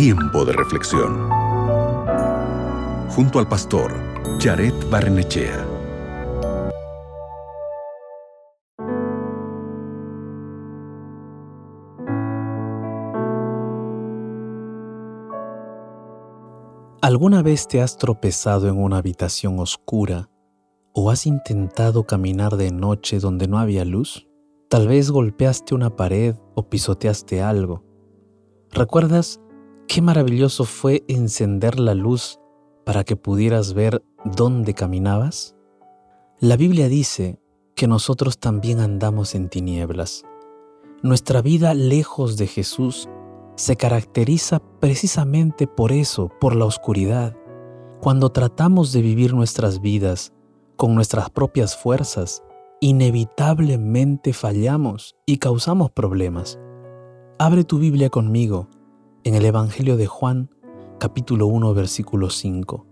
Tiempo de reflexión. Junto al pastor Jared Barnechea. ¿Alguna vez te has tropezado en una habitación oscura o has intentado caminar de noche donde no había luz? Tal vez golpeaste una pared o pisoteaste algo. ¿Recuerdas qué maravilloso fue encender la luz para que pudieras ver dónde caminabas? La Biblia dice que nosotros también andamos en tinieblas. Nuestra vida lejos de Jesús se caracteriza precisamente por eso, por la oscuridad. Cuando tratamos de vivir nuestras vidas con nuestras propias fuerzas, inevitablemente fallamos y causamos problemas. Abre tu Biblia conmigo en el Evangelio de Juan, capítulo 1, versículo 5,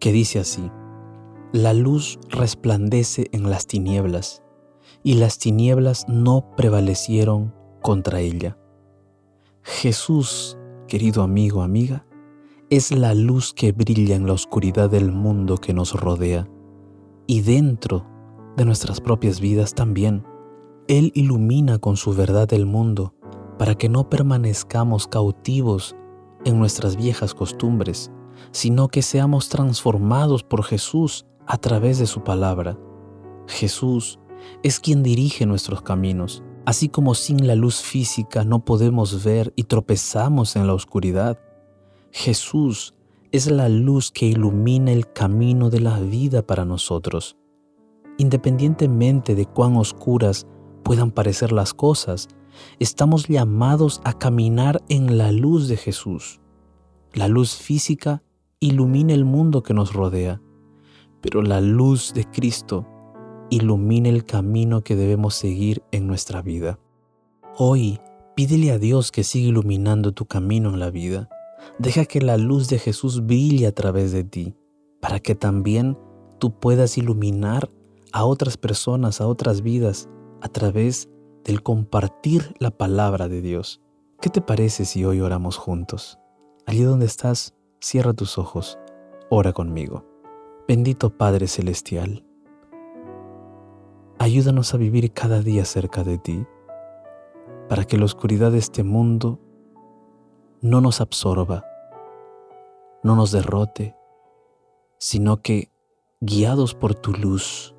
que dice así, La luz resplandece en las tinieblas, y las tinieblas no prevalecieron contra ella. Jesús, querido amigo, amiga, es la luz que brilla en la oscuridad del mundo que nos rodea y dentro de nuestras propias vidas también. Él ilumina con su verdad el mundo para que no permanezcamos cautivos en nuestras viejas costumbres, sino que seamos transformados por Jesús a través de su palabra. Jesús es quien dirige nuestros caminos Así como sin la luz física no podemos ver y tropezamos en la oscuridad, Jesús es la luz que ilumina el camino de la vida para nosotros. Independientemente de cuán oscuras puedan parecer las cosas, estamos llamados a caminar en la luz de Jesús. La luz física ilumina el mundo que nos rodea, pero la luz de Cristo ilumine el camino que debemos seguir en nuestra vida. Hoy, pídele a Dios que siga iluminando tu camino en la vida. Deja que la luz de Jesús brille a través de ti, para que también tú puedas iluminar a otras personas, a otras vidas, a través del compartir la palabra de Dios. ¿Qué te parece si hoy oramos juntos? Allí donde estás, cierra tus ojos, ora conmigo. Bendito Padre Celestial, Ayúdanos a vivir cada día cerca de ti, para que la oscuridad de este mundo no nos absorba, no nos derrote, sino que, guiados por tu luz,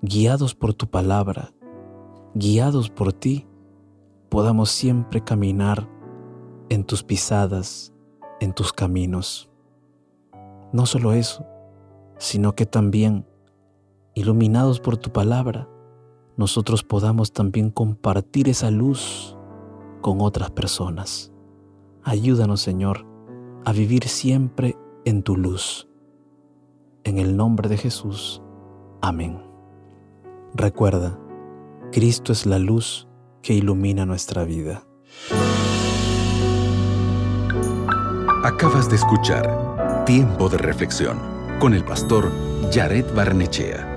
guiados por tu palabra, guiados por ti, podamos siempre caminar en tus pisadas, en tus caminos. No solo eso, sino que también iluminados por tu palabra, nosotros podamos también compartir esa luz con otras personas. Ayúdanos, Señor, a vivir siempre en tu luz. En el nombre de Jesús. Amén. Recuerda, Cristo es la luz que ilumina nuestra vida. Acabas de escuchar Tiempo de Reflexión con el pastor Jared Barnechea.